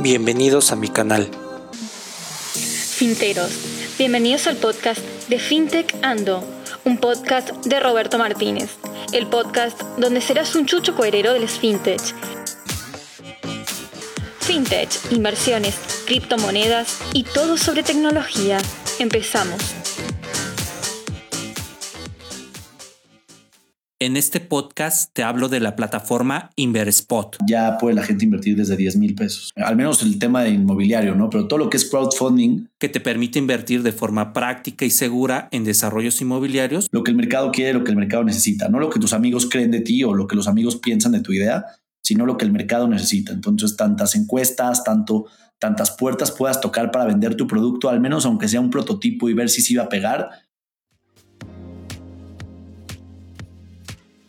Bienvenidos a mi canal. Finteros, bienvenidos al podcast de FinTech Ando, un podcast de Roberto Martínez, el podcast donde serás un chucho coherero del FinTech. FinTech, inversiones, criptomonedas y todo sobre tecnología. Empezamos. En este podcast te hablo de la plataforma Inverspot. Ya puede la gente invertir desde 10 mil pesos. Al menos el tema de inmobiliario, ¿no? Pero todo lo que es crowdfunding. Que te permite invertir de forma práctica y segura en desarrollos inmobiliarios. Lo que el mercado quiere, lo que el mercado necesita. No lo que tus amigos creen de ti o lo que los amigos piensan de tu idea, sino lo que el mercado necesita. Entonces, tantas encuestas, tanto, tantas puertas puedas tocar para vender tu producto, al menos aunque sea un prototipo y ver si se iba a pegar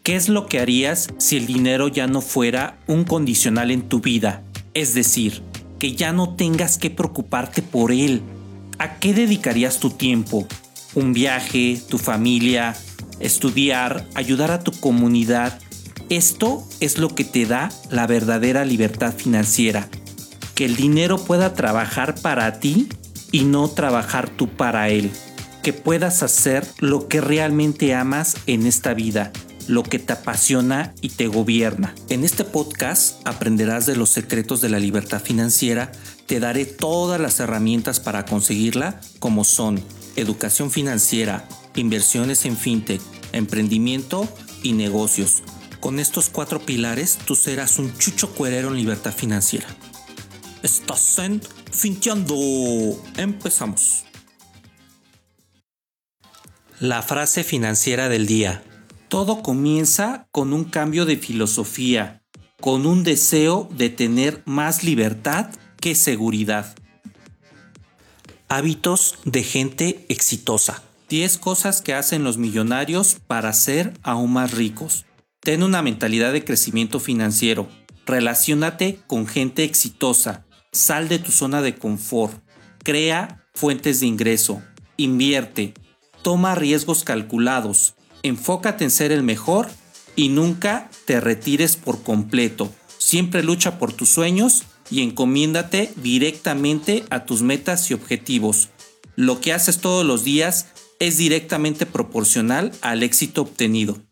¿Qué es lo que harías si el dinero ya no fuera un condicional en tu vida? Es decir, que ya no tengas que preocuparte por él. ¿A qué dedicarías tu tiempo? ¿Un viaje? ¿Tu familia? ¿Estudiar? ¿Ayudar a tu comunidad? Esto es lo que te da la verdadera libertad financiera. Que el dinero pueda trabajar para ti y no trabajar tú para él. Que puedas hacer lo que realmente amas en esta vida lo que te apasiona y te gobierna. En este podcast aprenderás de los secretos de la libertad financiera, te daré todas las herramientas para conseguirla, como son educación financiera, inversiones en fintech, emprendimiento y negocios. Con estos cuatro pilares tú serás un chucho cuerero en libertad financiera. Estás en Finteando. Empezamos. La frase financiera del día. Todo comienza con un cambio de filosofía, con un deseo de tener más libertad que seguridad. Hábitos de gente exitosa. 10 cosas que hacen los millonarios para ser aún más ricos. Ten una mentalidad de crecimiento financiero. Relaciónate con gente exitosa. Sal de tu zona de confort. Crea fuentes de ingreso. Invierte. Toma riesgos calculados enfócate en ser el mejor y nunca te retires por completo. Siempre lucha por tus sueños y encomiéndate directamente a tus metas y objetivos. Lo que haces todos los días es directamente proporcional al éxito obtenido.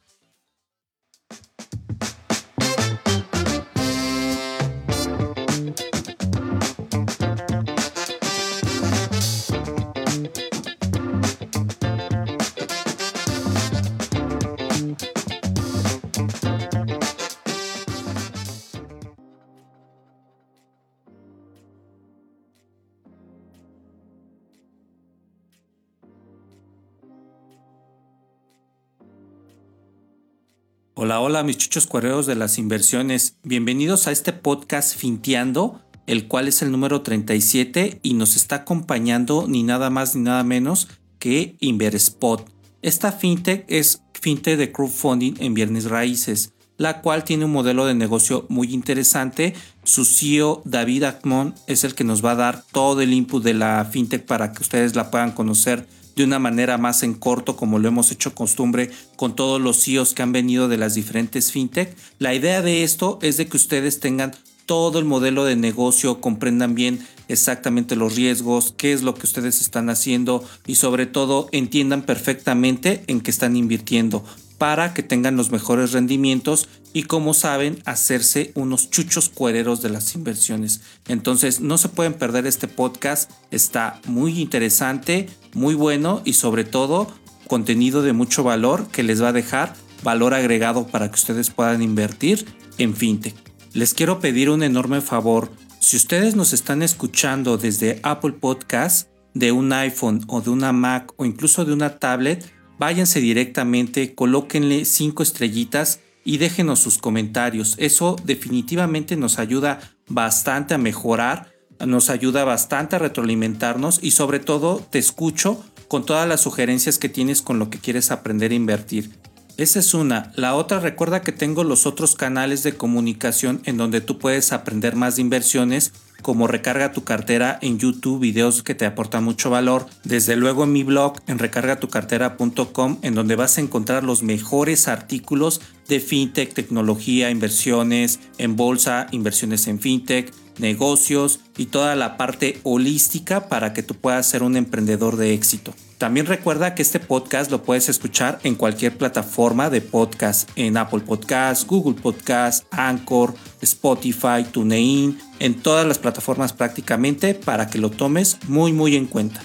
Hola, hola mis chuchos cuerreros de las inversiones. Bienvenidos a este podcast Finteando, el cual es el número 37 y nos está acompañando ni nada más ni nada menos que Inverspot. Esta fintech es fintech de crowdfunding en bienes raíces, la cual tiene un modelo de negocio muy interesante. Su CEO David Acmon es el que nos va a dar todo el input de la fintech para que ustedes la puedan conocer de una manera más en corto, como lo hemos hecho costumbre con todos los CEOs que han venido de las diferentes fintech. La idea de esto es de que ustedes tengan todo el modelo de negocio, comprendan bien exactamente los riesgos, qué es lo que ustedes están haciendo y sobre todo entiendan perfectamente en qué están invirtiendo para que tengan los mejores rendimientos y como saben hacerse unos chuchos cuereros de las inversiones. Entonces no se pueden perder este podcast, está muy interesante, muy bueno y sobre todo contenido de mucho valor que les va a dejar valor agregado para que ustedes puedan invertir en fintech. Les quiero pedir un enorme favor, si ustedes nos están escuchando desde Apple Podcast, de un iPhone o de una Mac o incluso de una tablet, váyanse directamente, colóquenle cinco estrellitas y déjenos sus comentarios. Eso definitivamente nos ayuda bastante a mejorar, nos ayuda bastante a retroalimentarnos y sobre todo te escucho con todas las sugerencias que tienes con lo que quieres aprender a invertir. Esa es una. La otra, recuerda que tengo los otros canales de comunicación en donde tú puedes aprender más de inversiones como recarga tu cartera en YouTube, videos que te aportan mucho valor. Desde luego en mi blog en recargatucartera.com en donde vas a encontrar los mejores artículos de fintech, tecnología, inversiones en bolsa, inversiones en fintech, negocios y toda la parte holística para que tú puedas ser un emprendedor de éxito. También recuerda que este podcast lo puedes escuchar en cualquier plataforma de podcast, en Apple Podcasts, Google Podcasts, Anchor, Spotify, TuneIn, en todas las plataformas prácticamente para que lo tomes muy muy en cuenta.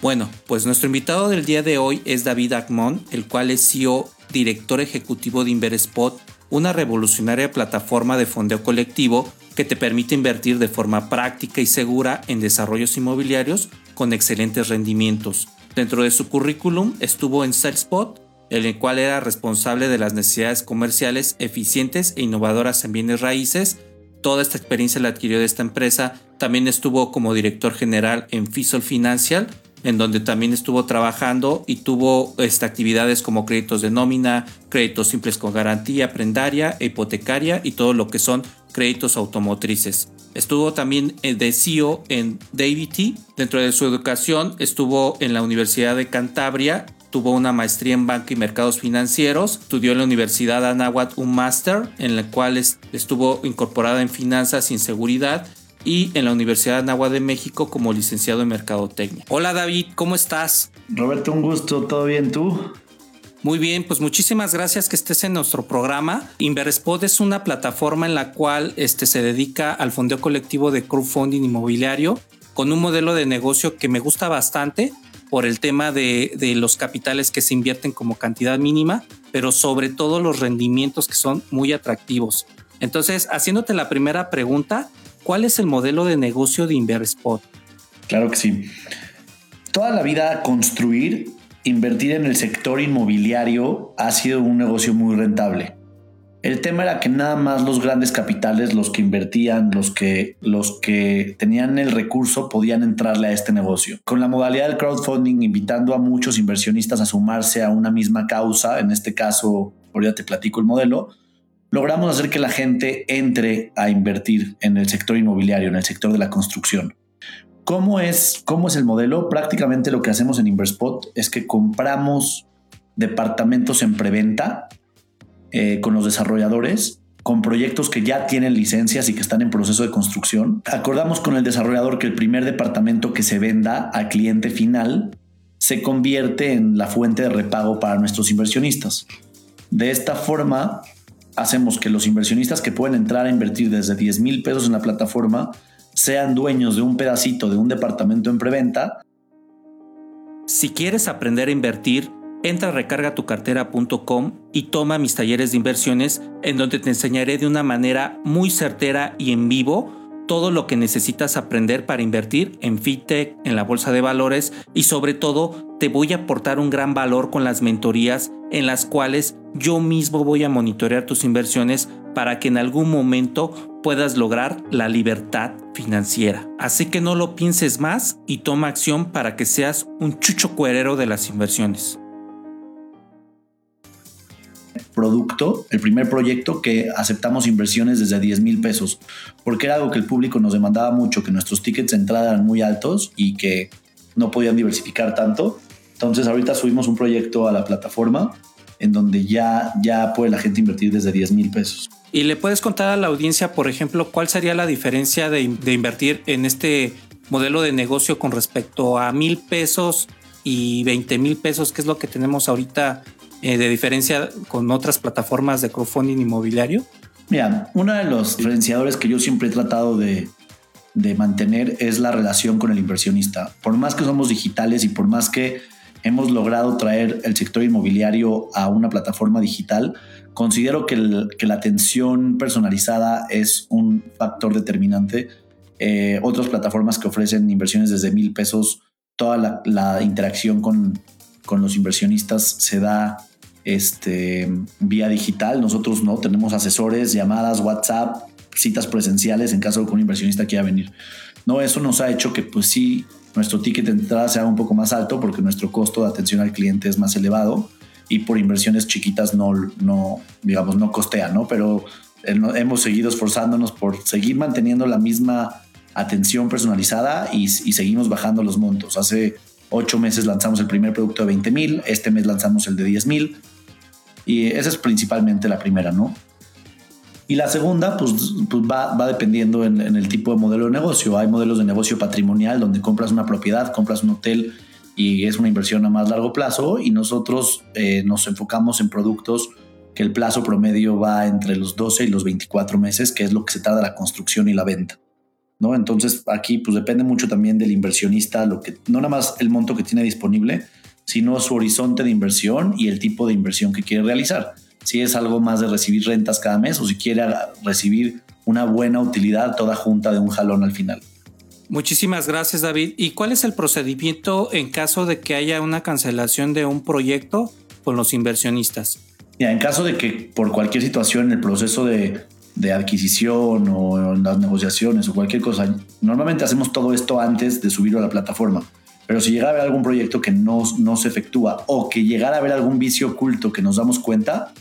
Bueno, pues nuestro invitado del día de hoy es David Agmon, el cual es CEO, director ejecutivo de Inverspot, una revolucionaria plataforma de fondeo colectivo que te permite invertir de forma práctica y segura en desarrollos inmobiliarios con excelentes rendimientos. Dentro de su currículum estuvo en Salespot, el cual era responsable de las necesidades comerciales eficientes e innovadoras en bienes raíces. Toda esta experiencia la adquirió de esta empresa. También estuvo como director general en Fisol Financial, en donde también estuvo trabajando y tuvo este, actividades como créditos de nómina, créditos simples con garantía, prendaria, hipotecaria y todo lo que son créditos automotrices. Estuvo también eh, de CEO en Davity. Dentro de su educación estuvo en la Universidad de Cantabria. Tuvo una maestría en banca y mercados financieros. Estudió en la Universidad Anáhuac un máster en el cual estuvo incorporada en finanzas y seguridad y en la Universidad Anáhuac de México como licenciado en mercadotecnia. Hola David, ¿cómo estás? Roberto, un gusto, ¿todo bien tú? Muy bien, pues muchísimas gracias que estés en nuestro programa. Inverspot es una plataforma en la cual este, se dedica al fondeo colectivo de crowdfunding inmobiliario con un modelo de negocio que me gusta bastante por el tema de, de los capitales que se invierten como cantidad mínima, pero sobre todo los rendimientos que son muy atractivos. Entonces, haciéndote la primera pregunta, ¿cuál es el modelo de negocio de Inverspot? Claro que sí. Toda la vida construir invertir en el sector inmobiliario ha sido un negocio muy rentable. El tema era que nada más los grandes capitales, los que invertían, los que, los que tenían el recurso, podían entrarle a este negocio. Con la modalidad del crowdfunding, invitando a muchos inversionistas a sumarse a una misma causa, en este caso, ahorita te platico el modelo, logramos hacer que la gente entre a invertir en el sector inmobiliario, en el sector de la construcción. ¿Cómo es, ¿Cómo es el modelo? Prácticamente lo que hacemos en Inverspot es que compramos departamentos en preventa eh, con los desarrolladores, con proyectos que ya tienen licencias y que están en proceso de construcción. Acordamos con el desarrollador que el primer departamento que se venda al cliente final se convierte en la fuente de repago para nuestros inversionistas. De esta forma, hacemos que los inversionistas que pueden entrar a invertir desde 10 mil pesos en la plataforma sean dueños de un pedacito de un departamento en preventa. Si quieres aprender a invertir, entra a recargatucartera.com y toma mis talleres de inversiones en donde te enseñaré de una manera muy certera y en vivo todo lo que necesitas aprender para invertir en fintech, en la bolsa de valores y sobre todo te voy a aportar un gran valor con las mentorías en las cuales yo mismo voy a monitorear tus inversiones para que en algún momento puedas lograr la libertad financiera. Así que no lo pienses más y toma acción para que seas un chucho cuerero de las inversiones. Producto, el primer proyecto que aceptamos inversiones desde 10 mil pesos, porque era algo que el público nos demandaba mucho, que nuestros tickets de entrada eran muy altos y que no podían diversificar tanto. Entonces ahorita subimos un proyecto a la plataforma en donde ya, ya puede la gente invertir desde 10 mil pesos. Y le puedes contar a la audiencia, por ejemplo, cuál sería la diferencia de, invertir en este modelo de negocio con respecto a mil pesos y 20 mil pesos, que es lo que tenemos ahorita eh, de diferencia con otras plataformas de crowdfunding inmobiliario? Mira, uno de los diferenciadores que yo siempre he tratado de, de mantener es la relación con el inversionista. Por más que somos digitales y por más que hemos logrado traer el sector inmobiliario a una plataforma digital, considero que, la atención personalizada es un factor determinante. Eh, otras plataformas que ofrecen inversiones desde mil pesos, toda la, interacción con, los inversionistas se da este, vía digital. Nosotros no tenemos asesores, llamadas, WhatsApp, citas presenciales en caso de que un inversionista quiera venir. No, eso nos ha hecho que pues sí nuestro ticket de entrada sea un poco más alto porque nuestro costo de atención al cliente es más elevado y por inversiones chiquitas no, no digamos, no costea, ¿no? Pero hemos seguido esforzándonos por seguir manteniendo la misma atención personalizada y, seguimos bajando los montos. Hace ocho meses lanzamos el primer producto de 20 mil, este mes lanzamos el de 10 mil y esa es principalmente la primera, ¿no? Y la segunda, pues, pues va, va, dependiendo en, el tipo de modelo de negocio. Hay modelos de negocio patrimonial donde compras una propiedad, compras un hotel y es una inversión a más largo plazo y nosotros eh, nos enfocamos en productos que el plazo promedio va entre los 12 y los 24 meses, que es lo que se tarda la construcción y la venta. ¿no? Entonces aquí pues depende mucho también del inversionista, lo que, no nada más el monto que tiene disponible, sino su horizonte de inversión y el tipo de inversión que quiere realizar si es algo más de recibir rentas cada mes o si quiere recibir una buena utilidad toda junta de un jalón al final. Muchísimas gracias David. ¿Y cuál es el procedimiento en caso de que haya una cancelación de un proyecto con los inversionistas? En caso de que por cualquier situación en el proceso de, de adquisición o en las negociaciones o cualquier cosa, normalmente hacemos todo esto antes de subirlo a la plataforma. Pero si llegara a haber algún proyecto que no, no se efectúa o que llegara a haber algún vicio oculto que nos damos cuenta,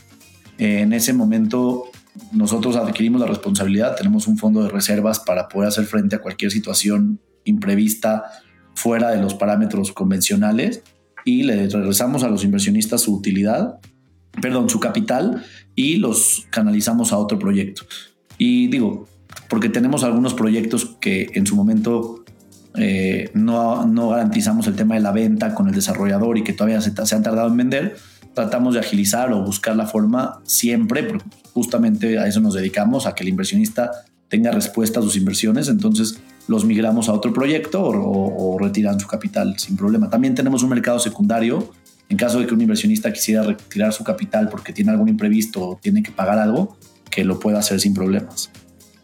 en ese momento nosotros adquirimos la responsabilidad, tenemos un fondo de reservas para poder hacer frente a cualquier situación imprevista fuera de los parámetros convencionales y le regresamos a los inversionistas su utilidad, perdón, su capital y los canalizamos a otro proyecto. Y digo, porque tenemos algunos proyectos que en su momento eh, no, no, garantizamos el tema de la venta con el desarrollador y que todavía se, se han tardado en vender, tratamos de agilizar o buscar la forma siempre, porque justamente a eso nos dedicamos, a que el inversionista tenga respuesta a sus inversiones, entonces los migramos a otro proyecto o, retiran su capital sin problema. También tenemos un mercado secundario, en caso de que un inversionista quisiera retirar su capital porque tiene algún imprevisto o tiene que pagar algo, que lo pueda hacer sin problemas.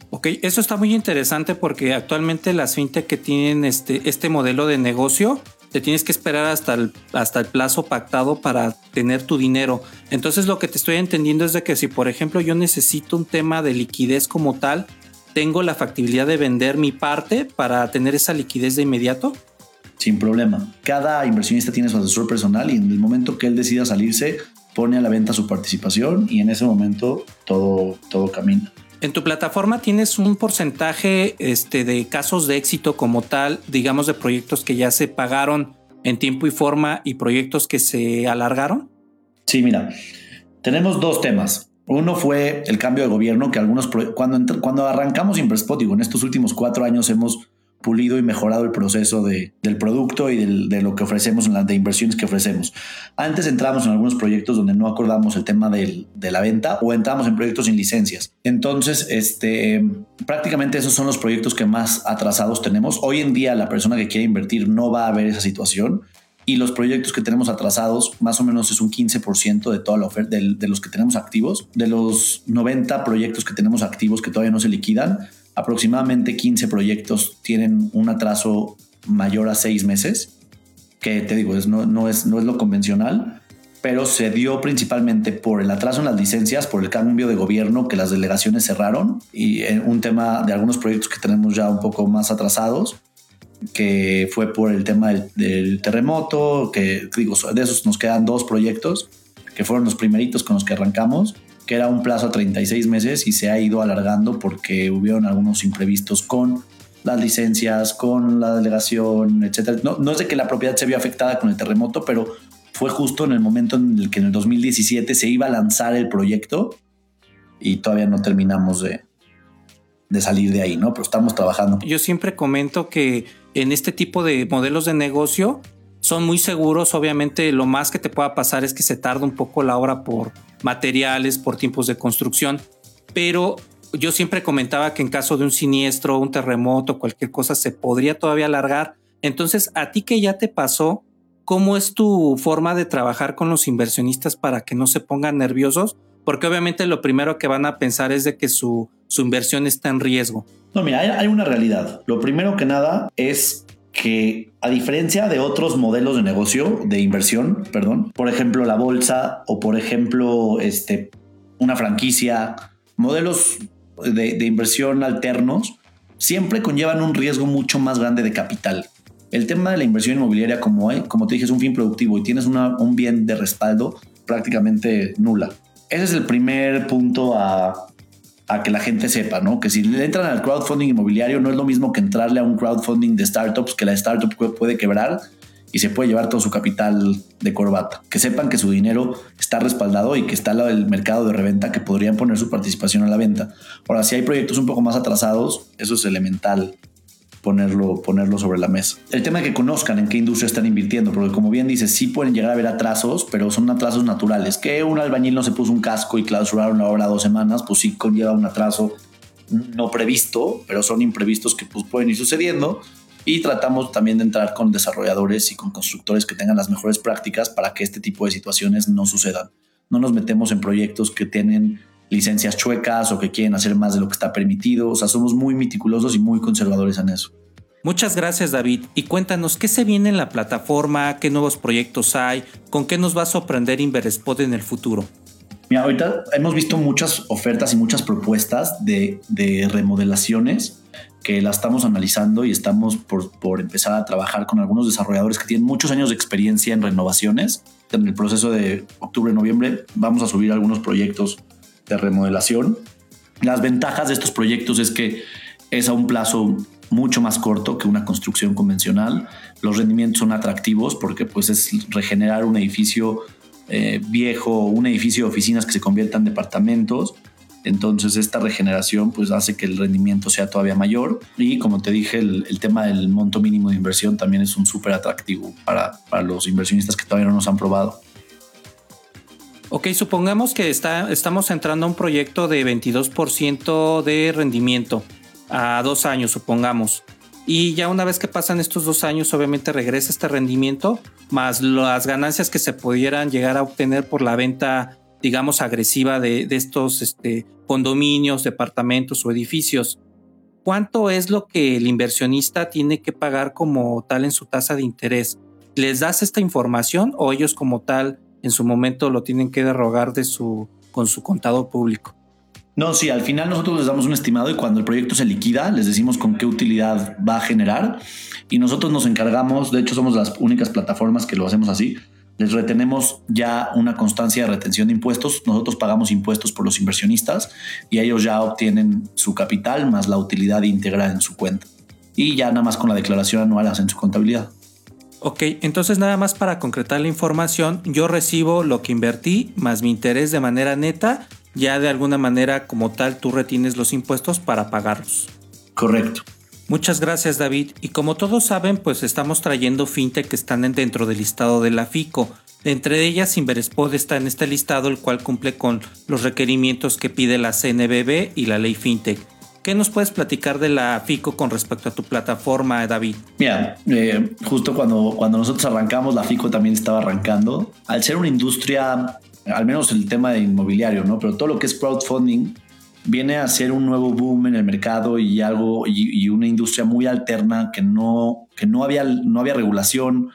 Ok, eso está muy interesante porque actualmente las fintech que tienen este, este modelo de negocio te tienes que esperar hasta el, hasta el plazo pactado para tener tu dinero. Entonces lo que te estoy entendiendo es de que si por ejemplo yo necesito un tema de liquidez como tal, tengo la factibilidad de vender mi parte para tener esa liquidez de inmediato. Sin problema. Cada inversionista tiene su asesor personal y en el momento que él decida salirse, pone a la venta su participación y en ese momento todo, todo camina. En tu plataforma tienes un porcentaje este, de casos de éxito como tal, digamos de proyectos que ya se pagaron en tiempo y forma y proyectos que se alargaron? Sí, mira, tenemos dos temas. Uno fue el cambio de gobierno, que algunos, cuando, cuando arrancamos Imprespot, en estos últimos cuatro años hemos pulido y mejorado el proceso de, del producto y de lo que ofrecemos, de inversiones que ofrecemos. Antes entramos en algunos proyectos donde no acordamos el tema de la venta o entramos en proyectos sin licencias. Entonces, este, prácticamente esos son los proyectos que más atrasados tenemos. Hoy en día la persona que quiere invertir no va a ver esa situación y los proyectos que tenemos atrasados más o menos es un 15% de toda la oferta de, de, los que tenemos activos. De los 90 proyectos que tenemos activos que todavía no se liquidan, aproximadamente 15 proyectos tienen un atraso mayor a seis meses, que te digo, es, no, no, es, no es lo convencional, pero se dio principalmente por el atraso en las licencias, por el cambio de gobierno, que las delegaciones cerraron, y un tema de algunos proyectos que tenemos ya un poco más atrasados, que fue por el tema del, del terremoto, que digo, de esos nos quedan dos proyectos, que fueron los primeritos con los que arrancamos, que era un plazo a 36 meses y se ha ido alargando porque hubieron algunos imprevistos con las licencias, con la delegación, etc. No, no es de que la propiedad se vio afectada con el terremoto, pero fue justo en el momento en el que en el 2017 se iba a lanzar el proyecto y todavía no terminamos de, de salir de ahí, ¿no? Pero estamos trabajando. Yo siempre comento que en este tipo de modelos de negocio son muy seguros. Obviamente lo más que te pueda pasar es que se tarda un poco la obra por materiales, por tiempos de construcción, pero yo siempre comentaba que en caso de un siniestro, un terremoto, cualquier cosa, se podría todavía alargar. Entonces, a ti que ya te pasó, ¿cómo es tu forma de trabajar con los inversionistas para que no se pongan nerviosos? Porque obviamente lo primero que van a pensar es de que su, su inversión está en riesgo. No, mira, hay, hay una realidad. Lo primero que nada es que a diferencia de otros modelos de negocio, de inversión, perdón, por ejemplo la bolsa o por ejemplo este, una franquicia, modelos de, inversión alternos, siempre conllevan un riesgo mucho más grande de capital. El tema de la inversión inmobiliaria, como, como te dije, es un fin productivo y tienes un bien de respaldo prácticamente nula. Ese es el primer punto a, a que la gente sepa, ¿no? Que si le entran al crowdfunding inmobiliario no es lo mismo que entrarle a un crowdfunding de startups, que la startup puede quebrar y se puede llevar todo su capital de corbata. Que sepan que su dinero está respaldado y que está el mercado de reventa que podrían poner su participación a la venta. Ahora, si hay proyectos un poco más atrasados, eso es elemental ponerlo, ponerlo sobre la mesa. El tema de que conozcan en qué industria están invirtiendo, porque como bien dices, sí pueden llegar a haber atrasos, pero son atrasos naturales. Que un albañil no se puso un casco y clausuraron la obra dos semanas, pues sí conlleva un atraso no previsto, pero son imprevistos que pues, pueden ir sucediendo. Y tratamos también de entrar con desarrolladores y con constructores que tengan las mejores prácticas para que este tipo de situaciones no sucedan. No nos metemos en proyectos que tienen licencias chuecas o que quieren hacer más de lo que está permitido. O sea, somos muy meticulosos y muy conservadores en eso. Muchas gracias David y cuéntanos qué se viene en la plataforma, qué nuevos proyectos hay, con qué nos va a sorprender Inverspot en el futuro. Mira, ahorita hemos visto muchas ofertas y muchas propuestas de, de remodelaciones que la estamos analizando y estamos por, por, empezar a trabajar con algunos desarrolladores que tienen muchos años de experiencia en renovaciones. En el proceso de octubre-noviembre vamos a subir algunos proyectos de remodelación. Las ventajas de estos proyectos es que es a un plazo mucho más corto que una construcción convencional. Los rendimientos son atractivos porque pues es regenerar un edificio eh, viejo, un edificio de oficinas que se conviertan en departamentos. Entonces esta regeneración pues hace que el rendimiento sea todavía mayor y como te dije el, tema del monto mínimo de inversión también es un súper atractivo para, para los inversionistas que todavía no nos han probado. Ok, supongamos que está, estamos entrando a un proyecto de 22% de rendimiento a dos años, supongamos. Y ya una vez que pasan estos dos años, obviamente regresa este rendimiento, más las ganancias que se pudieran llegar a obtener por la venta, digamos, agresiva de, estos este, condominios, departamentos o edificios. ¿Cuánto es lo que el inversionista tiene que pagar como tal en su tasa de interés? ¿Les das esta información o ellos como tal en su momento lo tienen que derrogar de su, con su contado público. No, sí, al final nosotros les damos un estimado y cuando el proyecto se liquida, les decimos con qué utilidad va a generar y nosotros nos encargamos, de hecho somos las únicas plataformas que lo hacemos así, les retenemos ya una constancia de retención de impuestos, nosotros pagamos impuestos por los inversionistas y ellos ya obtienen su capital más la utilidad íntegra en su cuenta y ya nada más con la declaración anual hacen su contabilidad. Ok, entonces nada más para concretar la información, yo recibo lo que invertí más mi interés de manera neta, ya de alguna manera como tal tú retienes los impuestos para pagarlos. Correcto. Muchas gracias David. Y como todos saben, pues estamos trayendo fintech que están dentro del listado de la FICO. Entre ellas, Inverspod está en este listado, el cual cumple con los requerimientos que pide la CNBB y la ley fintech. ¿Qué nos puedes platicar de la FICO con respecto a tu plataforma, David? Mira, eh, justo cuando, cuando nosotros arrancamos, la FICO también estaba arrancando. Al ser una industria, al menos el tema de inmobiliario, ¿no? Pero todo lo que es crowdfunding viene a ser un nuevo boom en el mercado y algo y, una industria muy alterna que no, que no había, no había regulación,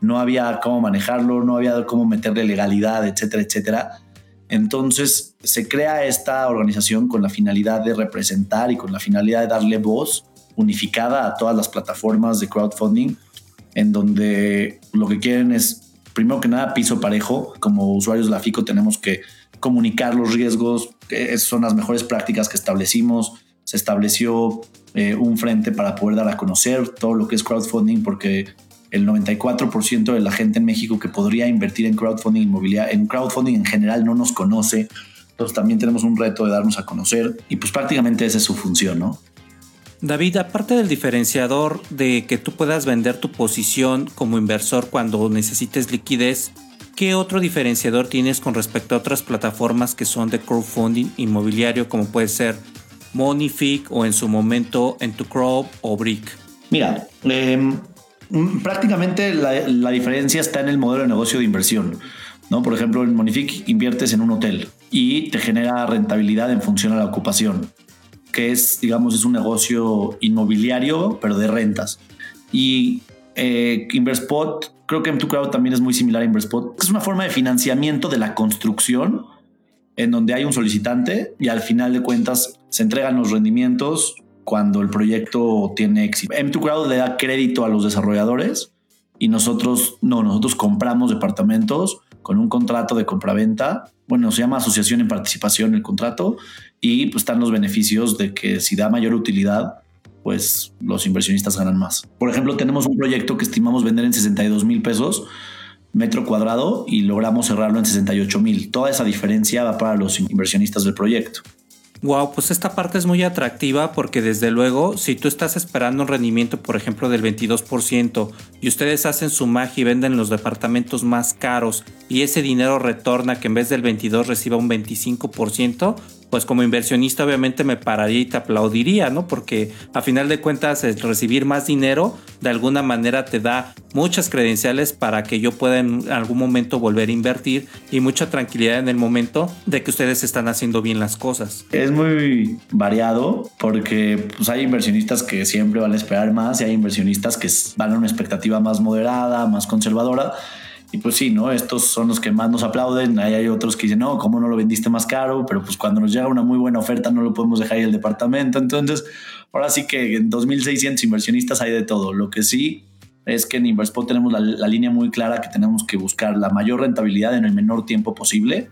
no había cómo manejarlo, no había cómo meterle legalidad, etcétera, etcétera. Entonces se crea esta organización con la finalidad de representar y con la finalidad de darle voz unificada a todas las plataformas de crowdfunding, en donde lo que quieren es, primero que nada, piso parejo. Como usuarios de la FICO tenemos que comunicar los riesgos, que son las mejores prácticas que establecimos. Se estableció eh, un frente para poder dar a conocer todo lo que es crowdfunding, porque el 94% de la gente en México que podría invertir en crowdfunding inmobiliario, en crowdfunding en general no nos conoce. Entonces también tenemos un reto de darnos a conocer y pues prácticamente esa es su función, ¿no? David, aparte del diferenciador de que tú puedas vender tu posición como inversor cuando necesites liquidez, ¿qué otro diferenciador tienes con respecto a otras plataformas que son de crowdfunding inmobiliario como puede ser Monific o en su momento Entucrowd o Brick? Mira, eh, prácticamente la, diferencia está en el modelo de negocio de inversión. ¿no? Por ejemplo, en Monific inviertes en un hotel y te genera rentabilidad en función a la ocupación, que es, digamos, es un negocio inmobiliario, pero de rentas. Y eh, Inverspot, creo que M2Crowd también es muy similar a Inverspot. Es una forma de financiamiento de la construcción en donde hay un solicitante y al final de cuentas se entregan los rendimientos cuando el proyecto tiene éxito. M2 Crowd le da crédito a los desarrolladores y nosotros no, nosotros compramos departamentos con un contrato de compraventa. Bueno, se llama asociación en participación el contrato y pues están los beneficios de que si da mayor utilidad, pues los inversionistas ganan más. Por ejemplo, tenemos un proyecto que estimamos vender en 62 mil pesos metro cuadrado y logramos cerrarlo en 68 mil. Toda esa diferencia va para los inversionistas del proyecto. Wow, pues esta parte es muy atractiva porque desde luego, si tú estás esperando un rendimiento, por ejemplo, del 22% y ustedes hacen su magia y venden los departamentos más caros y ese dinero retorna que en vez del 22 reciba un 25%, pues como inversionista obviamente me pararía y te aplaudiría, ¿no? Porque a final de cuentas recibir más dinero de alguna manera te da muchas credenciales para que yo pueda en algún momento volver a invertir y mucha tranquilidad en el momento de que ustedes están haciendo bien las cosas. Es muy variado porque pues, hay inversionistas que siempre van a esperar más y hay inversionistas que van a una expectativa más moderada, más conservadora y pues sí, ¿no? Estos son los que más nos aplauden. Ahí hay otros que dicen, no, ¿cómo no lo vendiste más caro? Pero pues cuando nos llega una muy buena oferta no lo podemos dejar ahí el departamento. Entonces, ahora sí que en 2.600 inversionistas hay de todo. Lo que sí es que en Inverspot tenemos la, la, línea muy clara que tenemos que buscar la mayor rentabilidad en el menor tiempo posible.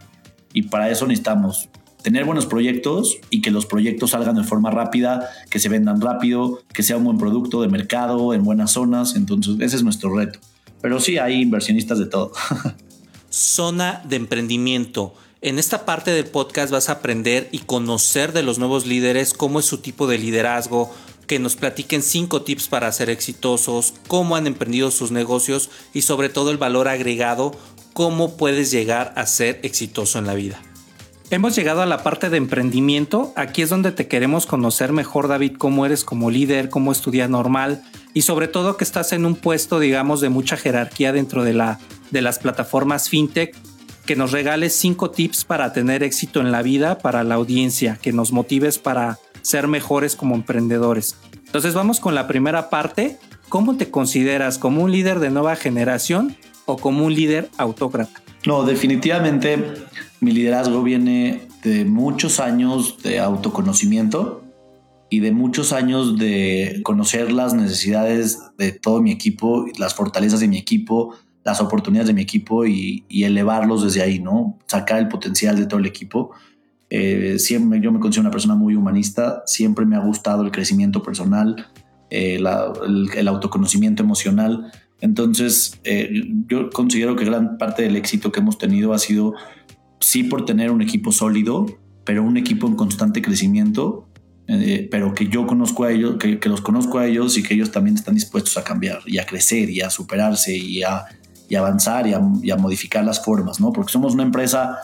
Y para eso necesitamos tener buenos proyectos y que los proyectos salgan de forma rápida, que se vendan rápido, que sea un buen producto de mercado en buenas zonas. Entonces, ese es nuestro reto. Pero sí hay inversionistas de todo. Zona de emprendimiento. En esta parte del podcast vas a aprender y conocer de los nuevos líderes, cómo es su tipo de liderazgo, que nos platiquen cinco tips para ser exitosos, cómo han emprendido sus negocios y sobre todo el valor agregado, cómo puedes llegar a ser exitoso en la vida. Hemos llegado a la parte de emprendimiento. Aquí es donde te queremos conocer mejor, David, cómo eres como líder, cómo estudias normal y sobre todo que estás en un puesto, digamos, de mucha jerarquía dentro de, la, de las plataformas fintech. Que nos regales cinco tips para tener éxito en la vida para la audiencia, que nos motives para ser mejores como emprendedores. Entonces vamos con la primera parte. ¿Cómo te consideras como un líder de nueva generación o como un líder autócrata? No, definitivamente mi liderazgo viene de muchos años de autoconocimiento y de muchos años de conocer las necesidades de todo mi equipo, las fortalezas de mi equipo, las oportunidades de mi equipo y, elevarlos desde ahí, ¿no? Sacar el potencial de todo el equipo. Eh, siempre yo me considero una persona muy humanista, siempre me ha gustado el crecimiento personal, eh, el, autoconocimiento emocional. Entonces, eh, yo considero que gran parte del éxito que hemos tenido ha sido sí por tener un equipo sólido, pero un equipo en constante crecimiento, eh, pero que yo conozco a ellos, que, los conozco a ellos y que ellos también están dispuestos a cambiar y a crecer y a superarse y a, avanzar y a, modificar las formas, ¿no? Porque somos una empresa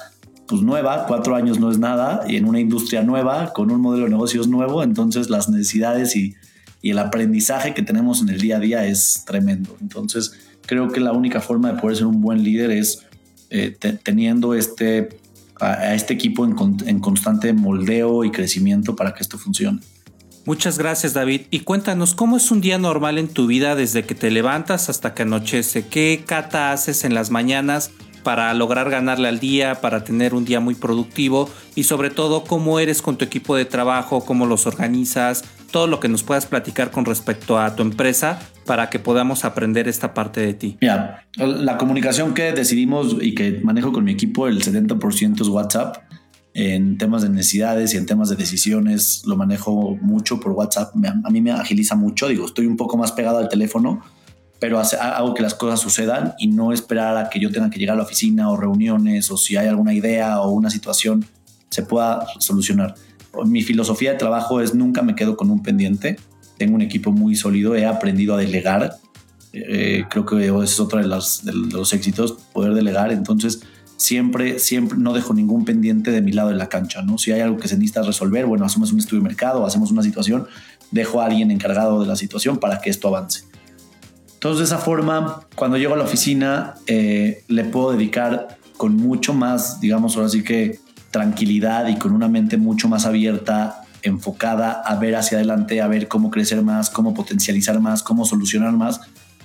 pues nueva, cuatro años no es nada, y en una industria nueva, con un modelo de negocios nuevo, entonces las necesidades y, y el aprendizaje que tenemos en el día a día es tremendo. Entonces creo que la única forma de poder ser un buen líder es eh, teniendo este, a, este equipo en, constante moldeo y crecimiento para que esto funcione. Muchas gracias David. Y cuéntanos cómo es un día normal en tu vida desde que te levantas hasta que anochece, qué cata haces en las mañanas para lograr ganarle al día, para tener un día muy productivo y sobre todo cómo eres con tu equipo de trabajo, cómo los organizas, todo lo que nos puedas platicar con respecto a tu empresa para que podamos aprender esta parte de ti. Mira, la comunicación que decidimos y que manejo con mi equipo, el 70% es WhatsApp. En temas de necesidades y en temas de decisiones lo manejo mucho por WhatsApp. A mí me agiliza mucho, digo, estoy un poco más pegado al teléfono, pero hago que las cosas sucedan y no esperar a que yo tenga que llegar a la oficina o reuniones o si hay alguna idea o una situación se pueda solucionar mi filosofía de trabajo es nunca me quedo con un pendiente. Tengo un equipo muy sólido, he aprendido a delegar. Eh, creo que es otro de, los éxitos, poder delegar. Entonces, siempre, siempre no dejo ningún pendiente de mi lado de la cancha, ¿no? Si hay algo que se necesita resolver, bueno, hacemos un estudio de mercado, hacemos una situación, dejo a alguien encargado de la situación para que esto avance. Entonces, de esa forma, cuando llego a la oficina, eh, le puedo dedicar con mucho más, digamos, ahora sí que tranquilidad y con una mente mucho más abierta, enfocada a ver hacia adelante, a ver cómo crecer más, cómo potencializar más, cómo solucionar más,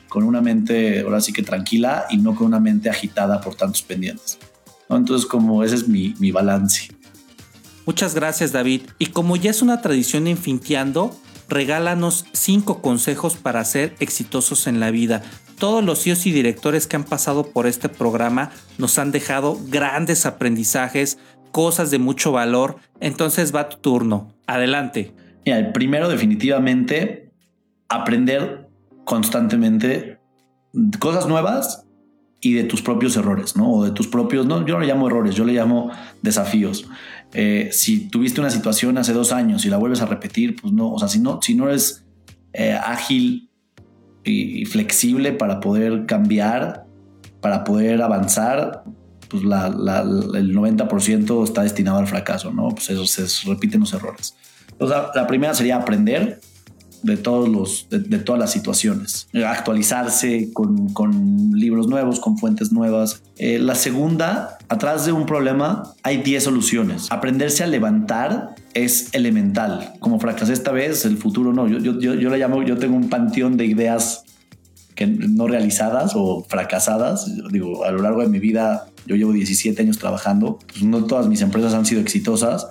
con una mente ahora sí que tranquila y no con una mente agitada por tantos pendientes. Entonces, como ese es mi, mi balance. Muchas gracias, David. Y como ya es una tradición en Finteando, regálanos cinco consejos para ser exitosos en la vida. Todos los CEOs y directores que han pasado por este programa nos han dejado grandes aprendizajes, cosas de mucho valor. Entonces va tu turno. Adelante. Mira, el primero definitivamente, aprender constantemente cosas nuevas y de tus propios errores, ¿no? O de tus propios, no, yo no le llamo errores, yo le llamo desafíos. Eh, si tuviste una situación hace dos años y la vuelves a repetir, pues no, o sea, si no, si no eres eh, ágil y, flexible para poder cambiar, para poder avanzar, pues la, el 90% está destinado al fracaso, ¿no? Pues eso se repiten los errores. Entonces, la primera sería aprender de, todos los, de, todas las situaciones, actualizarse con, con, libros nuevos, con fuentes nuevas. Eh, la segunda, atrás de un problema hay 10 soluciones. Aprenderse a levantar es elemental. Como fracasé esta vez, el futuro no. Yo, yo, yo, yo le llamo, yo tengo un panteón de ideas que no realizadas o fracasadas. Digo, a lo largo de mi vida, yo llevo 17 años trabajando, pues no todas mis empresas han sido exitosas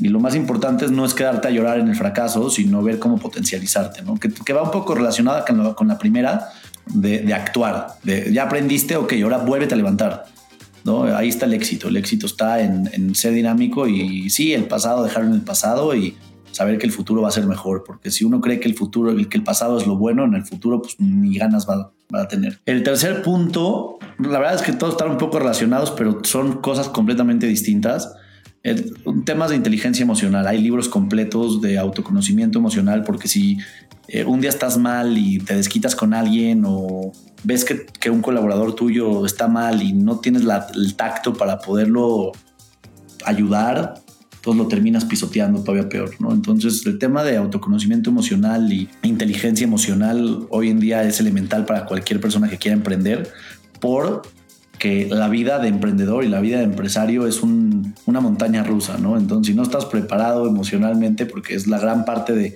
y lo más importante es no es quedarte a llorar en el fracaso, sino ver cómo potencializarte, ¿no? Que, va un poco relacionada con, la primera de, actuar. Ya aprendiste, ok, ahora vuélvete a levantar. ¿no? Ahí está el éxito. El éxito está en, ser dinámico y sí, el pasado, dejarlo en el pasado y saber que el futuro va a ser mejor. Porque si uno cree que el futuro, que el pasado es lo bueno, en el futuro, pues ni ganas va, va a tener. El tercer punto, la verdad es que todos están un poco relacionados, pero son cosas completamente distintas temas de inteligencia emocional. Hay libros completos de autoconocimiento emocional porque si eh, un día estás mal y te desquitas con alguien o ves que, un colaborador tuyo está mal y no tienes el tacto para poderlo ayudar, pues lo terminas pisoteando todavía peor, ¿no? Entonces el tema de autoconocimiento emocional y inteligencia emocional hoy en día es elemental para cualquier persona que quiera emprender por que la vida de emprendedor y la vida de empresario es una montaña rusa, ¿no? Entonces, si no estás preparado emocionalmente, porque es la gran parte de,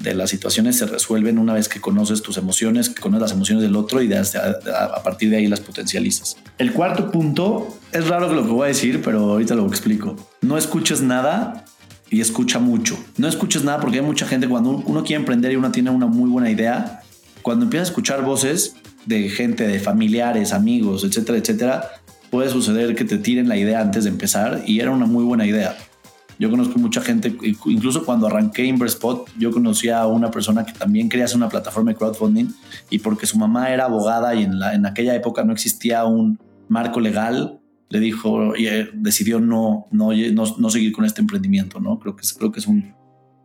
las situaciones se resuelven una vez que conoces tus emociones, que conoces las emociones del otro y a, partir de ahí las potencializas. El cuarto punto, es raro que lo que voy a decir, pero ahorita lo explico. No escuches nada y escucha mucho. No escuches nada porque hay mucha gente cuando uno quiere emprender y uno tiene una muy buena idea, cuando empieza a escuchar voces, de gente, de familiares, amigos, etcétera, etcétera, puede suceder que te tiren la idea antes de empezar y era una muy buena idea. Yo conozco mucha gente, incluso cuando arranqué Inverspot, yo conocía a una persona que también quería hacer una plataforma de crowdfunding y porque su mamá era abogada y en, la, en aquella época no existía un marco legal, le dijo y eh, decidió no, no, no, seguir con este emprendimiento, ¿no? Creo que, creo que, es un,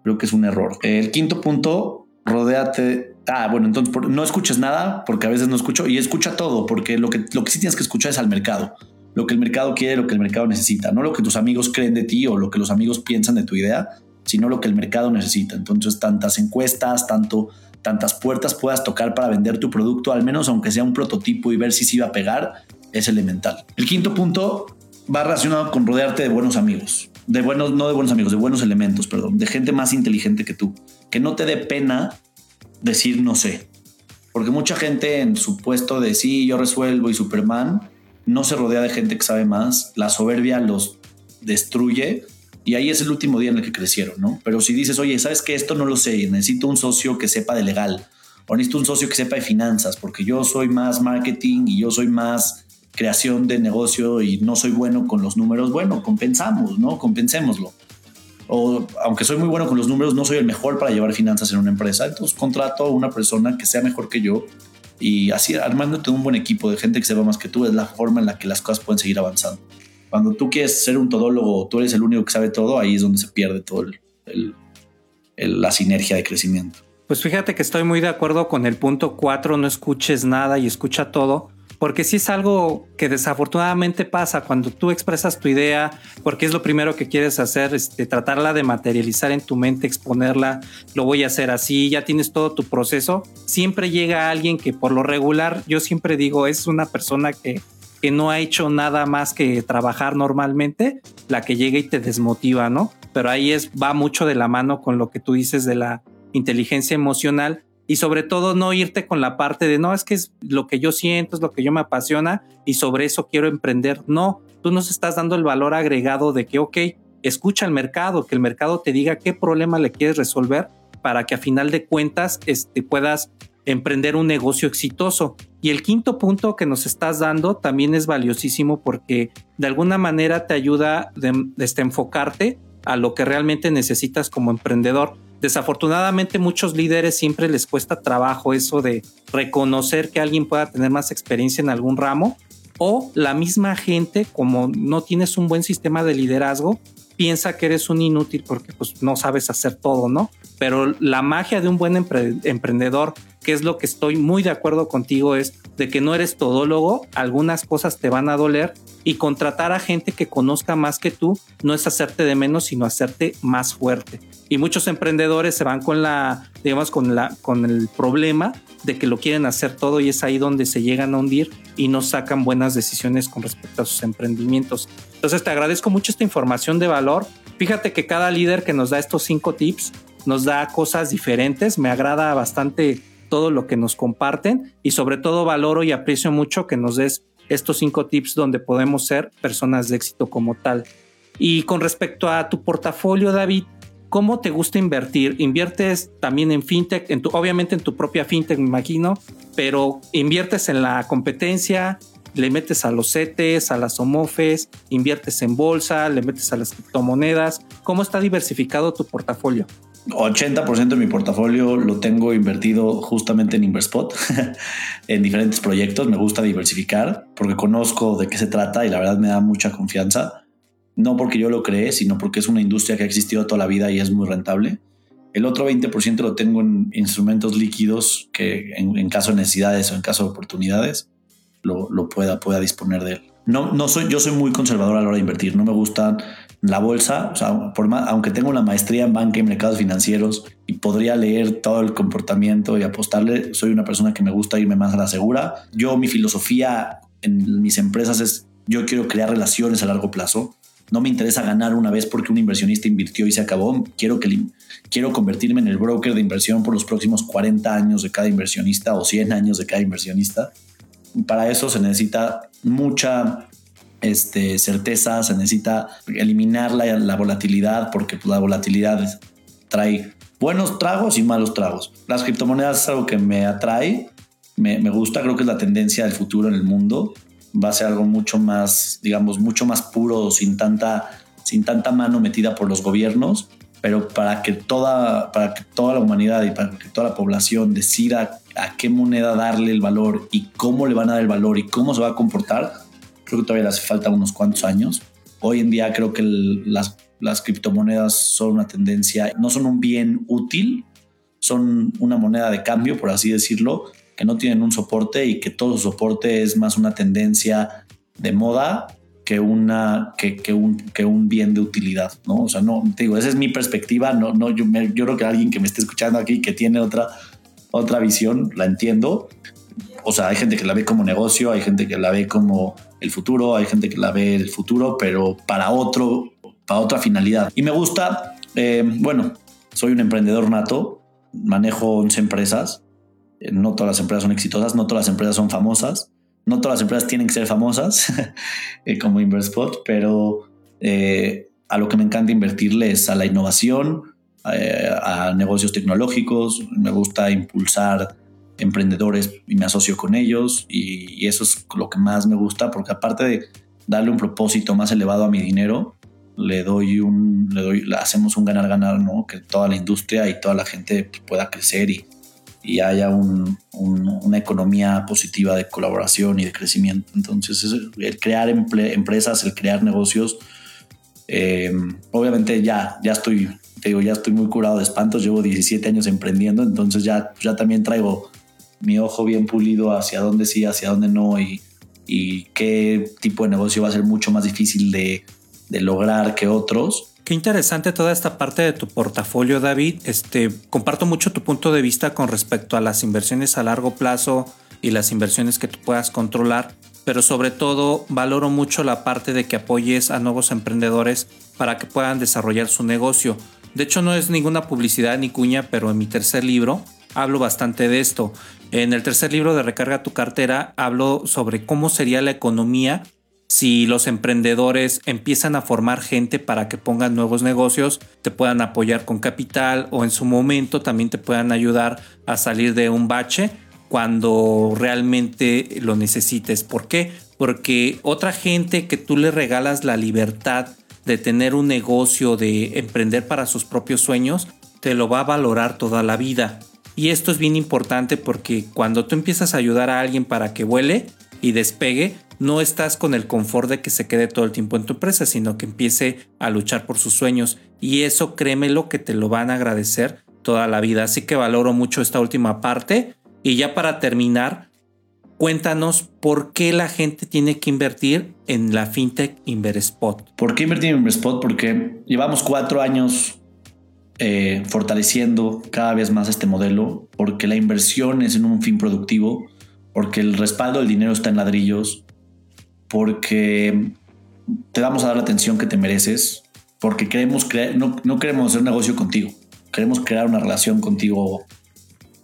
creo que es un error. El quinto punto, rodéate Ah, bueno, entonces no escuches nada porque a veces no escucho y escucha todo porque lo que, lo que sí tienes que escuchar es al mercado. Lo que el mercado quiere, lo que el mercado necesita, no lo que tus amigos creen de ti o lo que los amigos piensan de tu idea, sino lo que el mercado necesita. Entonces, tantas encuestas, tanto, tantas puertas puedas tocar para vender tu producto, al menos aunque sea un prototipo y ver si se iba a pegar, es elemental. El quinto punto va relacionado con rodearte de buenos amigos, de buenos, no de buenos amigos, de buenos elementos, perdón, de gente más inteligente que tú, que no te dé pena decir no sé. Porque mucha gente en su puesto de sí, yo resuelvo y Superman, no se rodea de gente que sabe más, la soberbia los destruye y ahí es el último día en el que crecieron, ¿no? Pero si dices, oye, ¿sabes que Esto no lo sé, necesito un socio que sepa de legal o necesito un socio que sepa de finanzas, porque yo soy más marketing y yo soy más creación de negocio y no soy bueno con los números, bueno, compensamos, ¿no? Compensémoslo o aunque soy muy bueno con los números, no soy el mejor para llevar finanzas en una empresa. Entonces contrato a una persona que sea mejor que yo y así armándote un buen equipo de gente que sepa más que tú es la forma en la que las cosas pueden seguir avanzando. Cuando tú quieres ser un todólogo, tú eres el único que sabe todo, ahí es donde se pierde todo la sinergia de crecimiento. Pues fíjate que estoy muy de acuerdo con el punto 4, no escuches nada y escucha todo, porque si es algo que desafortunadamente pasa cuando tú expresas tu idea, porque es lo primero que quieres hacer, este, tratarla de materializar en tu mente, exponerla, lo voy a hacer así, ya tienes todo tu proceso, siempre llega alguien que por lo regular, yo siempre digo, es una persona que, que no ha hecho nada más que trabajar normalmente, la que llega y te desmotiva, ¿no? Pero ahí es, va mucho de la mano con lo que tú dices de la inteligencia emocional y sobre todo no irte con la parte de no, es que es lo que yo siento, es lo que yo me apasiona y sobre eso quiero emprender. No, tú nos estás dando el valor agregado de que, ok, escucha al mercado, que el mercado te diga qué problema le quieres resolver para que a final de cuentas este, puedas emprender un negocio exitoso. Y el quinto punto que nos estás dando también es valiosísimo porque de alguna manera te ayuda a este, enfocarte a lo que realmente necesitas como emprendedor desafortunadamente muchos líderes siempre les cuesta trabajo eso de reconocer que alguien pueda tener más experiencia en algún ramo o la misma gente, como no tienes un buen sistema de liderazgo, piensa que eres un inútil porque pues, no sabes hacer todo, ¿no? Pero la magia de un buen emprendedor, que es lo que estoy muy de acuerdo contigo, es de que no eres todólogo, algunas cosas te van a doler y contratar a gente que conozca más que tú no es hacerte de menos, sino hacerte más fuerte. Y muchos emprendedores se van con la, digamos, con la, con el problema de que lo quieren hacer todo y es ahí donde se llegan a hundir y no sacan buenas decisiones con respecto a sus emprendimientos. Entonces te agradezco mucho esta información de valor. Fíjate que cada líder que nos da estos cinco tips nos da cosas diferentes. Me agrada bastante todo lo que nos comparten y sobre todo valoro y aprecio mucho que nos des estos cinco tips donde podemos ser personas de éxito como tal. Y con respecto a tu portafolio, David, ¿cómo te gusta invertir? ¿Inviertes también en fintech? En tu, obviamente en tu propia fintech, me imagino, pero inviertes en la competencia, le metes a los CETES, a las OMOFES, inviertes en bolsa, le metes a las criptomonedas. ¿Cómo está diversificado tu portafolio? 80% de mi portafolio lo tengo invertido justamente en Inverspot, en diferentes proyectos. Me gusta diversificar porque conozco de qué se trata y la verdad me da mucha confianza. No porque yo lo cree, sino porque es una industria que ha existido toda la vida y es muy rentable. El otro 20% lo tengo en instrumentos líquidos que en, caso de necesidades o en caso de oportunidades lo, pueda, pueda disponer de él. No, no soy, yo soy muy conservador a la hora de invertir. No me gustan la bolsa, aunque tengo una maestría en banca y mercados financieros y podría leer todo el comportamiento y apostarle, soy una persona que me gusta irme más a la segura. Yo, mi filosofía en mis empresas es, yo quiero crear relaciones a largo plazo. No me interesa ganar una vez porque un inversionista invirtió y se acabó. Quiero, que, quiero convertirme en el broker de inversión por los próximos 40 años de cada inversionista o 100 años de cada inversionista. Y para eso se necesita mucha este, certeza, se necesita eliminar la, volatilidad porque pues, la volatilidad trae buenos tragos y malos tragos. Las criptomonedas es algo que me atrae, me, me, gusta, creo que es la tendencia del futuro en el mundo. Va a ser algo mucho más, digamos, mucho más puro, sin tanta, sin tanta mano metida por los gobiernos, pero para que toda, para que toda la humanidad y para que toda la población decida a qué moneda darle el valor y cómo le van a dar el valor y cómo se va a comportar, creo que todavía le hace falta unos cuantos años. Hoy en día creo que las, las criptomonedas son una tendencia, no son un bien útil, son una moneda de cambio, por así decirlo, que no tienen un soporte y que todo su soporte es más una tendencia de moda que, una, que, que, un, que un bien de utilidad, ¿no? O sea, no, te digo, esa es mi perspectiva, no, no, yo, yo creo que alguien que me esté escuchando aquí que tiene otra, otra visión, la entiendo. O sea, hay gente que la ve como negocio, hay gente que la ve como el futuro, hay gente que la ve el futuro, pero para otro, para otra finalidad. Y me gusta, eh, bueno, soy un emprendedor nato, manejo 11 empresas, eh, no todas las empresas son exitosas, no todas las empresas son famosas, no todas las empresas tienen que ser famosas, eh, como Inverspot, pero a lo que me encanta invertirle es a la innovación, a negocios tecnológicos, me gusta impulsar emprendedores y me asocio con ellos y, eso es lo que más me gusta porque aparte de darle un propósito más elevado a mi dinero, le doy un, le doy, hacemos un ganar-ganar, ¿no? Que toda la industria y toda la gente pueda crecer y, y haya una economía positiva de colaboración y de crecimiento. Entonces, el crear empresas, el crear negocios, eh, obviamente ya, ya estoy, te digo, ya estoy muy curado de espantos, llevo 17 años emprendiendo, entonces ya, ya también traigo mi ojo bien pulido hacia dónde sí, hacia dónde no y, qué tipo de negocio va a ser mucho más difícil de, de lograr que otros. Qué interesante toda esta parte de tu portafolio, David. Este, comparto mucho tu punto de vista con respecto a las inversiones a largo plazo y las inversiones que tú puedas controlar, pero sobre todo valoro mucho la parte de que apoyes a nuevos emprendedores para que puedan desarrollar su negocio. De hecho, no es ninguna publicidad ni cuña, pero en mi tercer libro hablo bastante de esto. En el tercer libro de Recarga tu cartera hablo sobre cómo sería la economía si los emprendedores empiezan a formar gente para que pongan nuevos negocios, te puedan apoyar con capital o en su momento también te puedan ayudar a salir de un bache cuando realmente lo necesites. ¿Por qué? Porque otra gente que tú le regalas la libertad de tener un negocio, de emprender para sus propios sueños, te lo va a valorar toda la vida. Y esto es bien importante porque cuando tú empiezas a ayudar a alguien para que vuele y despegue, no estás con el confort de que se quede todo el tiempo en tu empresa, sino que empiece a luchar por sus sueños. Y eso créemelo que te lo van a agradecer toda la vida. Así que valoro mucho esta última parte. Y ya para terminar, cuéntanos por qué la gente tiene que invertir en la fintech Inverspot. ¿Por qué invertir en Inverspot? Porque llevamos cuatro años eh, fortaleciendo cada vez más este modelo, porque la inversión es en un fin productivo, porque el respaldo del dinero está en ladrillos, porque te vamos a dar la atención que te mereces, porque queremos no, queremos hacer un negocio contigo, queremos crear una relación contigo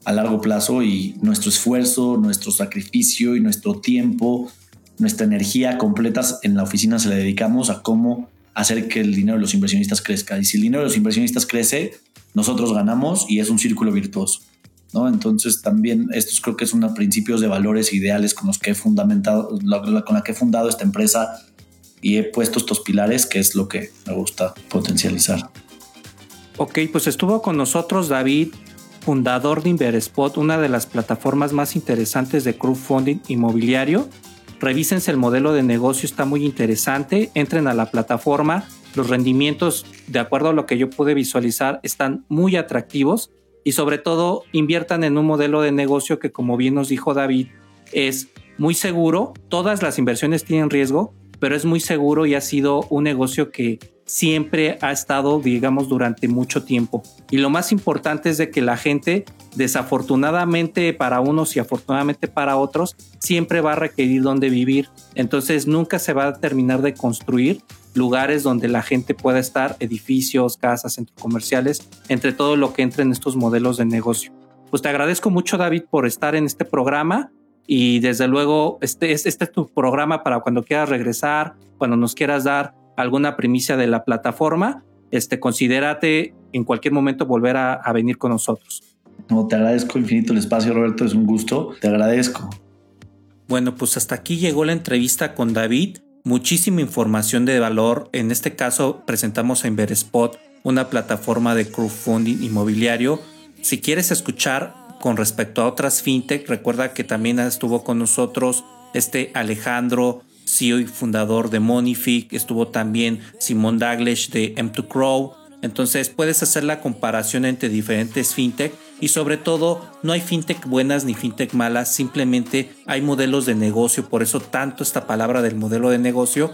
a largo plazo y nuestro esfuerzo, nuestro sacrificio y nuestro tiempo, nuestra energía completas en la oficina se le dedicamos a cómo hacer que el dinero de los inversionistas crezca. Y si el dinero de los inversionistas crece, nosotros ganamos y es un círculo virtuoso. ¿no? Entonces también estos creo que son principios de valores ideales con los que he fundamentado, con la que he fundado esta empresa y he puesto estos pilares, que es lo que me gusta potencializar. Ok, pues estuvo con nosotros David, fundador de Inverspot, una de las plataformas más interesantes de crowdfunding inmobiliario. Revísense el modelo de negocio, está muy interesante. Entren a la plataforma. Los rendimientos, de acuerdo a lo que yo pude visualizar, están muy atractivos y sobre todo inviertan en un modelo de negocio que, como bien nos dijo David, es muy seguro. Todas las inversiones tienen riesgo, pero es muy seguro y ha sido un negocio que siempre ha estado, digamos, durante mucho tiempo. Y lo más importante es de que la gente, desafortunadamente para unos y afortunadamente para otros, siempre va a requerir donde vivir. Entonces nunca se va a terminar de construir lugares donde la gente pueda estar, edificios, casas, centros comerciales, entre todo lo que entra en estos modelos de negocio. Pues te agradezco mucho, David, por estar en este programa y desde luego este, este es tu programa para cuando quieras regresar, cuando nos quieras dar alguna primicia de la plataforma, este, considérate en cualquier momento volver a, a venir con nosotros. No, te agradezco infinito el espacio, Roberto, es un gusto, te agradezco. Bueno, pues hasta aquí llegó la entrevista con David muchísima información de valor. En este caso presentamos a Inverspot, una plataforma de crowdfunding inmobiliario. Si quieres escuchar con respecto a otras fintech, recuerda que también estuvo con nosotros este Alejandro, CEO y fundador de Monific, estuvo también Simón Daglish de M2Crow. Entonces puedes hacer la comparación entre diferentes fintech y sobre todo no hay fintech buenas ni fintech malas, simplemente hay modelos de negocio, por eso tanto esta palabra del modelo de negocio,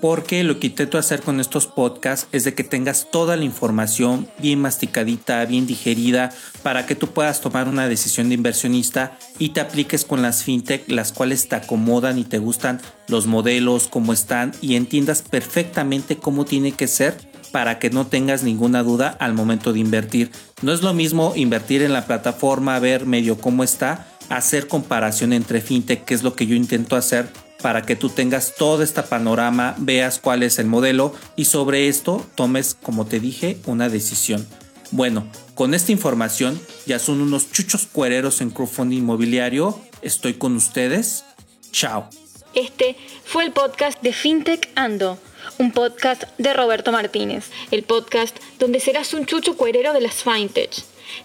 porque lo que intento hacer con estos podcasts es de que tengas toda la información bien masticadita, bien digerida, para que tú puedas tomar una decisión de inversionista y te apliques con las fintech, las cuales te acomodan y te gustan los modelos, cómo están y entiendas perfectamente cómo tiene que ser para que no tengas ninguna duda al momento de invertir. No es lo mismo invertir en la plataforma, ver medio cómo está, hacer comparación entre fintech, que es lo que yo intento hacer para que tú tengas todo este panorama, veas cuál es el modelo y sobre esto tomes, como te dije, una decisión. Bueno, con esta información ya son unos chuchos cuereros en crowdfunding inmobiliario. Estoy con ustedes. Chao. Este fue el podcast de FinTech Ando un podcast de Roberto Martínez, el podcast donde serás un chucho cuerero de las fintech.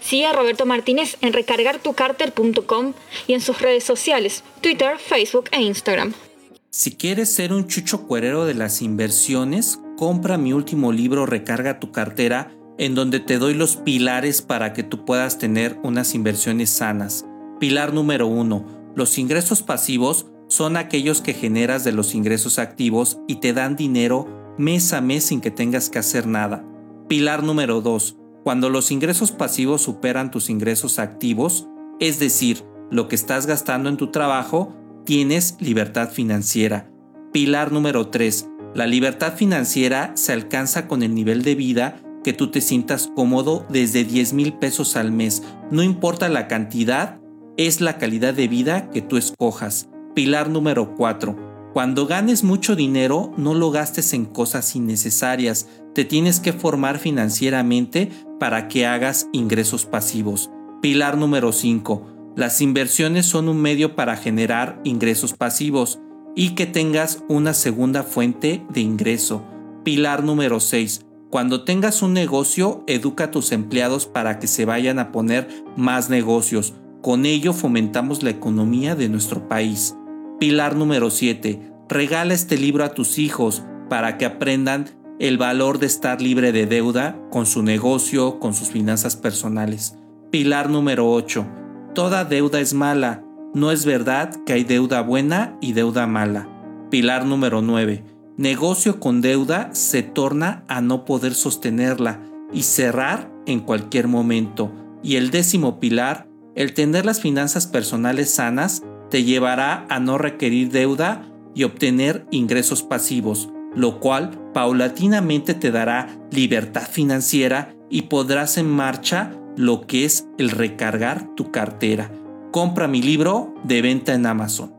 Sigue a Roberto Martínez en recargartucarter.com y en sus redes sociales, Twitter, Facebook e Instagram. Si quieres ser un chucho cuerero de las inversiones, compra mi último libro Recarga tu cartera, en donde te doy los pilares para que tú puedas tener unas inversiones sanas. Pilar número uno, los ingresos pasivos son aquellos que generas de los ingresos activos y te dan dinero mes a mes sin que tengas que hacer nada. Pilar número 2. Cuando los ingresos pasivos superan tus ingresos activos, es decir, lo que estás gastando en tu trabajo, tienes libertad financiera. Pilar número 3. La libertad financiera se alcanza con el nivel de vida que tú te sientas cómodo desde 10 mil pesos al mes. No importa la cantidad, es la calidad de vida que tú escojas. Pilar número 4. Cuando ganes mucho dinero, no lo gastes en cosas innecesarias. Te tienes que formar financieramente para que hagas ingresos pasivos. Pilar número 5. Las inversiones son un medio para generar ingresos pasivos y que tengas una segunda fuente de ingreso. Pilar número 6. Cuando tengas un negocio, educa a tus empleados para que se vayan a poner más negocios. Con ello fomentamos la economía de nuestro país. Pilar número 7. Regala este libro a tus hijos para que aprendan el valor de estar libre de deuda con su negocio, con sus finanzas personales. Pilar número 8. Toda deuda es mala. No es verdad que hay deuda buena y deuda mala. Pilar número 9. Negocio con deuda se torna a no poder sostenerla y cerrar en cualquier momento. Y el décimo pilar, el tener las finanzas personales sanas, te llevará a no requerir deuda y obtener ingresos pasivos, lo cual paulatinamente te dará libertad financiera y podrás en marcha lo que es el recargar tu cartera. Compra mi libro de venta en Amazon.